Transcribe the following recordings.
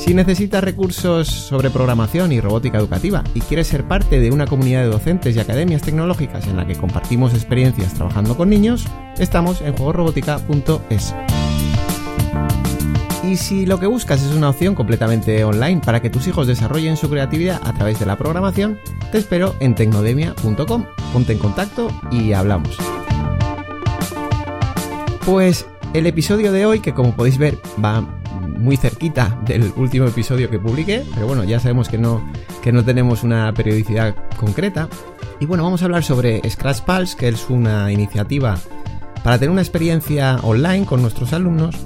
Si necesitas recursos sobre programación y robótica educativa y quieres ser parte de una comunidad de docentes y academias tecnológicas en la que compartimos experiencias trabajando con niños, estamos en juegorobótica.es. Y si lo que buscas es una opción completamente online para que tus hijos desarrollen su creatividad a través de la programación, te espero en tecnodemia.com. Ponte en contacto y hablamos. Pues el episodio de hoy, que como podéis ver va muy cerquita del último episodio que publiqué, pero bueno, ya sabemos que no, que no tenemos una periodicidad concreta. Y bueno, vamos a hablar sobre Scratch Pulse, que es una iniciativa para tener una experiencia online con nuestros alumnos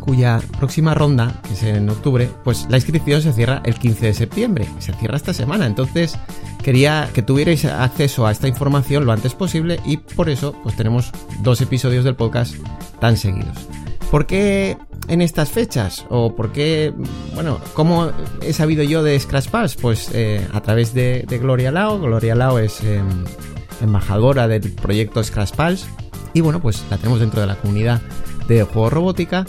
cuya próxima ronda, que es en octubre, pues la inscripción se cierra el 15 de septiembre, se cierra esta semana. Entonces quería que tuvierais acceso a esta información lo antes posible y por eso pues tenemos dos episodios del podcast tan seguidos. ¿Por qué en estas fechas? ¿O por qué, bueno, cómo he sabido yo de Scratch Pass? Pues eh, a través de, Gloria Lao. Gloria Lao es em, embajadora del proyecto Scratch Pals y bueno, pues la tenemos dentro de la comunidad de juego robótica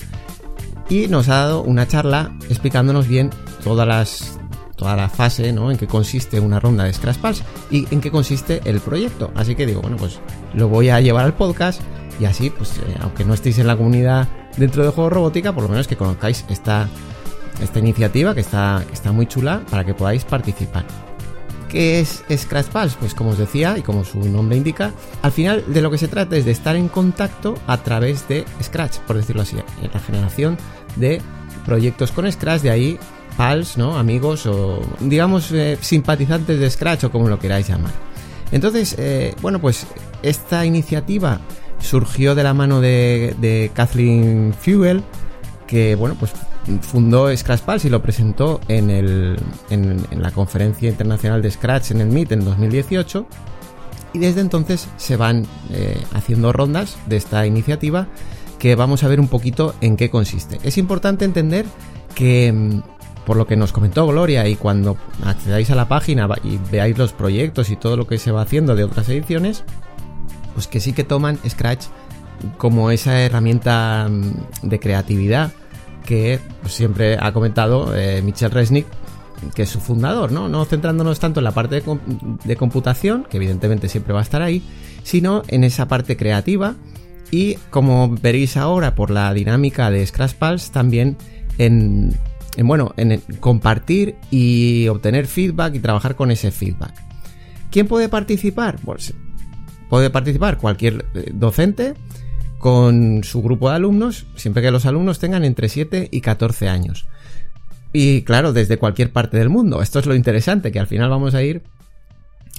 y nos ha dado una charla explicándonos bien todas las toda la fase ¿no? en que consiste una ronda de Scratch Pals y en qué consiste el proyecto. Así que digo, bueno, pues lo voy a llevar al podcast y así, pues eh, aunque no estéis en la comunidad dentro de Juego Robótica, por lo menos que conozcáis esta, esta iniciativa que está, está muy chula para que podáis participar. ¿Qué es Scratch Pals? Pues como os decía y como su nombre indica, al final de lo que se trata es de estar en contacto a través de Scratch, por decirlo así, en la generación de proyectos con Scratch, de ahí pals, ¿no? Amigos o digamos eh, simpatizantes de Scratch o como lo queráis llamar. Entonces, eh, bueno, pues esta iniciativa surgió de la mano de, Kathleen Fuel, que bueno, pues fundó Scratch Pals y lo presentó en, el, en, la conferencia internacional de Scratch en el MIT en 2018. Y desde entonces se van eh, haciendo rondas de esta iniciativa que vamos a ver un poquito en qué consiste. Es importante entender que, mm, por lo que nos comentó Gloria, y cuando accedáis a la página y veáis los proyectos y todo lo que se va haciendo de otras ediciones, pues que sí que toman Scratch como esa herramienta mm, de creatividad que pues, siempre ha comentado eh, Michel Resnick, que es su fundador, ¿no? No centrándonos tanto en la parte de, computación, que evidentemente siempre va a estar ahí, sino en esa parte creativa y como veréis ahora por la dinámica de Scratch Pulse, también en, bueno, en compartir y obtener feedback y trabajar con ese feedback. ¿Quién puede participar? Pues puede participar cualquier eh, docente con su grupo de alumnos, siempre que los alumnos tengan entre 7 y 14 años. Y claro, desde cualquier parte del mundo. Esto es lo interesante, que al final vamos a ir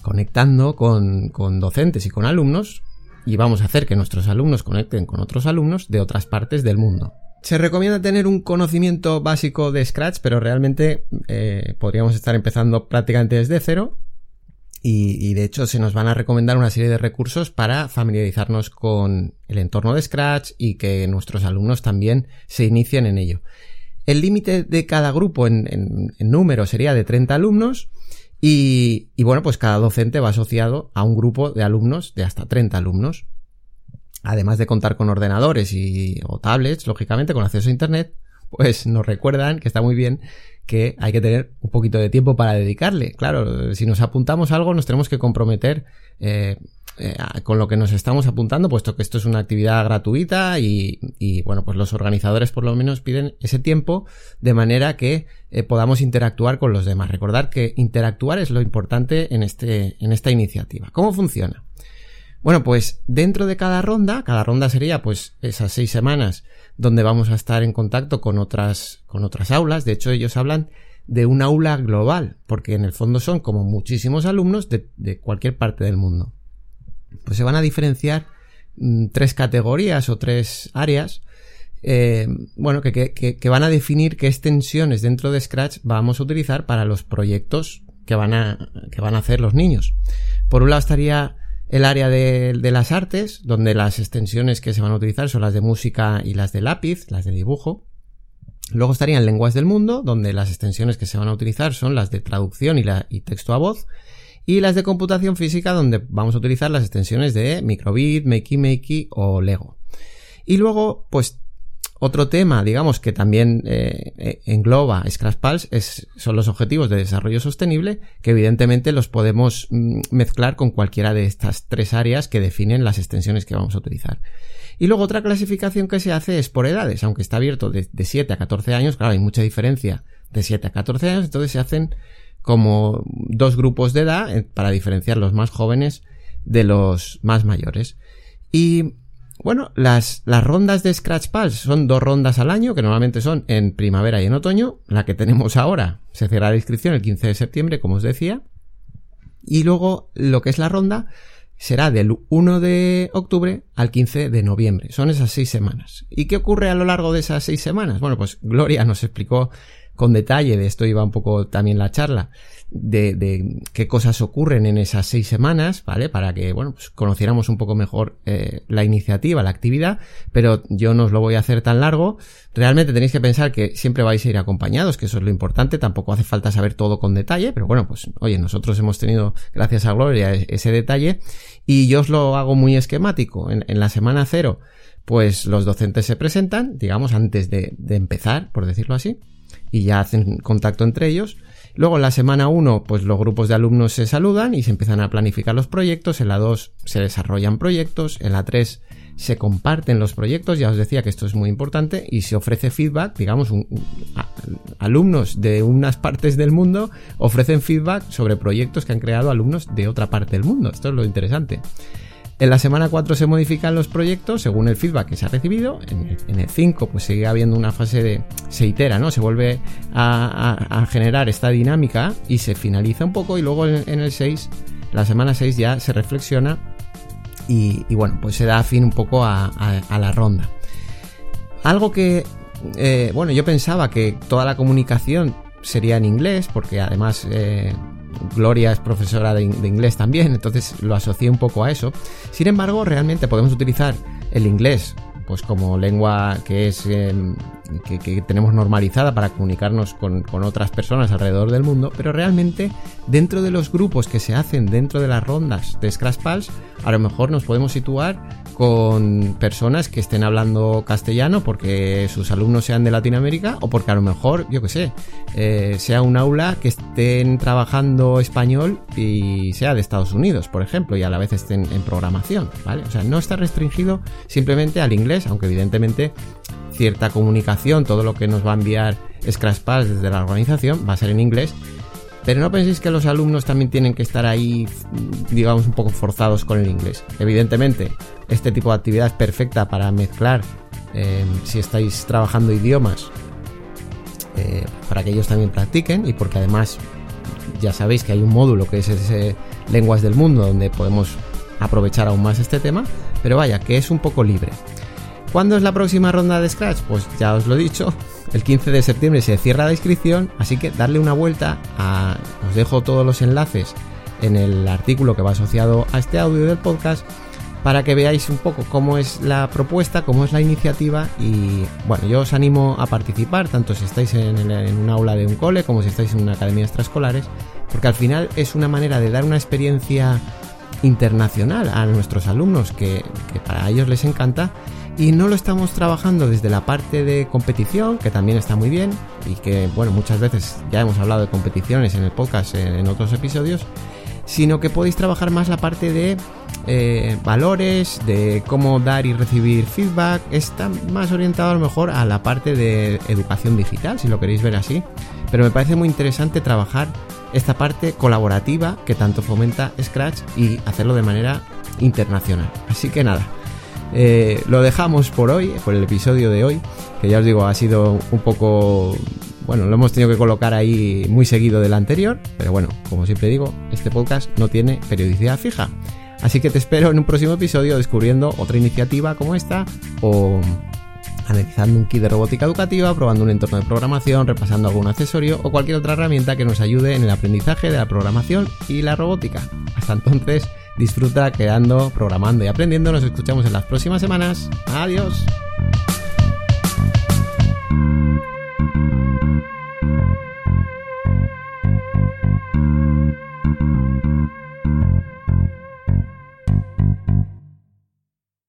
conectando con, con docentes y con alumnos y vamos a hacer que nuestros alumnos conecten con otros alumnos de otras partes del mundo. Se recomienda tener un conocimiento básico de Scratch, pero realmente eh, podríamos estar empezando prácticamente desde cero. Y, de hecho se nos van a recomendar una serie de recursos para familiarizarnos con el entorno de Scratch y que nuestros alumnos también se inicien en ello. El límite de cada grupo en, en número sería de 30 alumnos y, bueno, pues cada docente va asociado a un grupo de alumnos de hasta 30 alumnos. Además de contar con ordenadores y, o tablets, lógicamente, con acceso a Internet, pues nos recuerdan que está muy bien que hay que tener un poquito de tiempo para dedicarle. Claro, si nos apuntamos a algo nos tenemos que comprometer eh, eh, con lo que nos estamos apuntando, puesto que esto es una actividad gratuita y, bueno, pues los organizadores por lo menos piden ese tiempo de manera que eh, podamos interactuar con los demás. Recordar que interactuar es lo importante en, este, en esta iniciativa. ¿Cómo funciona? Bueno, pues dentro de cada ronda, cada ronda sería pues esas seis semanas donde vamos a estar en contacto con otras, con otras aulas. De hecho, ellos hablan de un aula global, porque en el fondo son como muchísimos alumnos de cualquier parte del mundo pues se van a diferenciar mm, tres categorías o tres áreas, eh, bueno, que, van a definir qué extensiones dentro de Scratch vamos a utilizar para los proyectos que van a, que van a hacer los niños. Por un lado estaría el área de, las artes, donde las extensiones que se van a utilizar son las de música y las de lápiz, las de dibujo. Luego estarían lenguas del mundo, donde las extensiones que se van a utilizar son las de traducción y, y texto a voz. Y las de computación física, donde vamos a utilizar las extensiones de Microbit, Makey Makey o Lego. Y luego, pues otro tema, digamos, que también eh, eh engloba Scratch es, son los objetivos de desarrollo sostenible, que evidentemente los podemos mm, mezclar con cualquiera de estas tres áreas que definen las extensiones que vamos a utilizar. Y luego otra clasificación que se hace es por edades, aunque está abierto de, de 7 a 14 años, claro, hay mucha diferencia de 7 a 14 años, entonces se hacen como dos grupos de edad eh, para diferenciar los más jóvenes de los más mayores. Y bueno, las, las rondas de Scratch Pulse son dos rondas al año, que normalmente son en primavera y en otoño. La que tenemos ahora se cierra la inscripción el 15 de septiembre, como os decía. Y luego lo que es la ronda será del 1 de octubre al 15 de noviembre. Son esas seis semanas. ¿Y qué ocurre a lo largo de esas seis semanas? Bueno, pues Gloria nos explicó con detalle, de esto iba un poco también la charla, de, qué cosas ocurren en esas seis semanas, ¿vale? Para que, bueno, pues conociéramos un poco mejor eh, la iniciativa, la actividad, pero yo no os lo voy a hacer tan largo. Realmente tenéis que pensar que siempre vais a ir acompañados, que eso es lo importante, tampoco hace falta saber todo con detalle, pero bueno, pues oye, nosotros hemos tenido, gracias a Gloria, e-, ese detalle, y yo os lo hago muy esquemático. En, la semana cero, pues los docentes se presentan, digamos, antes de empezar, por decirlo así y ya hacen contacto entre ellos. Luego en la semana 1, pues los grupos de alumnos se saludan y se empiezan a planificar los proyectos. En la 2 se desarrollan proyectos. En la 3 se comparten los proyectos. Ya os decía que esto es muy importante y se ofrece feedback. Digamos, alumnos de unas partes del mundo ofrecen feedback sobre proyectos que han creado alumnos de otra parte del mundo. Esto es lo interesante. En la semana 4 se modifican los proyectos según el feedback que se ha recibido. En el, 5 pues sigue habiendo una fase de... se itera, ¿no? Se vuelve a, generar esta dinámica y se finaliza un poco y luego en, el 6, la semana 6 ya se reflexiona y, bueno, pues se da fin un poco a, la ronda. Algo que, eh, bueno, yo pensaba que toda la comunicación sería en inglés porque además... Eh, Gloria es profesora de, inglés también, entonces lo asocié un poco a eso. Sin embargo, realmente podemos utilizar el inglés pues como lengua que es em, que, tenemos normalizada para comunicarnos con, otras personas alrededor del mundo, pero realmente dentro de los grupos que se hacen dentro de las rondas de Scratch Pals, a lo mejor nos podemos situar con personas que estén hablando castellano porque sus alumnos sean de Latinoamérica o porque a lo mejor, yo que sé, eh, sea un aula que estén trabajando español y sea de Estados Unidos, por ejemplo, y a la vez estén en programación, ¿vale? O sea, no está restringido simplemente al inglés, aunque evidentemente cierta comunicación, todo lo que nos va a enviar Scratch desde la organización va a ser en inglés, pero no penséis que los alumnos también tienen que estar ahí, digamos, un poco forzados con el inglés. Evidentemente, este tipo de actividad es perfecta para mezclar eh, si estáis trabajando idiomas, eh, para que ellos también practiquen y porque además ya sabéis que hay un módulo que es ese lenguas del mundo donde podemos aprovechar aún más este tema, pero vaya, que es un poco libre. ¿Cuándo es la próxima ronda de Scratch? Pues ya os lo he dicho, el 15 de septiembre se cierra la inscripción, así que darle una vuelta a... Os dejo todos los enlaces en el artículo que va asociado a este audio del podcast para que veáis un poco cómo es la propuesta, cómo es la iniciativa y bueno, yo os animo a participar, tanto si estáis en, un aula de un cole como si estáis en una academia extraescolares, porque al final es una manera de dar una experiencia internacional a nuestros alumnos que, que para ellos les encanta y no lo estamos trabajando desde la parte de competición, que también está muy bien y que bueno, muchas veces ya hemos hablado de competiciones en el podcast en otros episodios, sino que podéis trabajar más la parte de eh, valores, de cómo dar y recibir feedback. Está más orientado a lo mejor a la parte de educación digital, si lo queréis ver así. Pero me parece muy interesante trabajar esta parte colaborativa que tanto fomenta Scratch y hacerlo de manera internacional. Así que nada, eh, lo dejamos por hoy, por el episodio de hoy, que ya os digo, ha sido un poco... Bueno, lo hemos tenido que colocar ahí muy seguido del anterior, pero bueno, como siempre digo, este podcast no tiene periodicidad fija. Así que te espero en un próximo episodio descubriendo otra iniciativa como esta o analizando un kit de robótica educativa, probando un entorno de programación, repasando algún accesorio o cualquier otra herramienta que nos ayude en el aprendizaje de la programación y la robótica. Hasta entonces, Disfruta creando, programando y aprendiendo. Nos escuchamos en las próximas semanas. Adiós.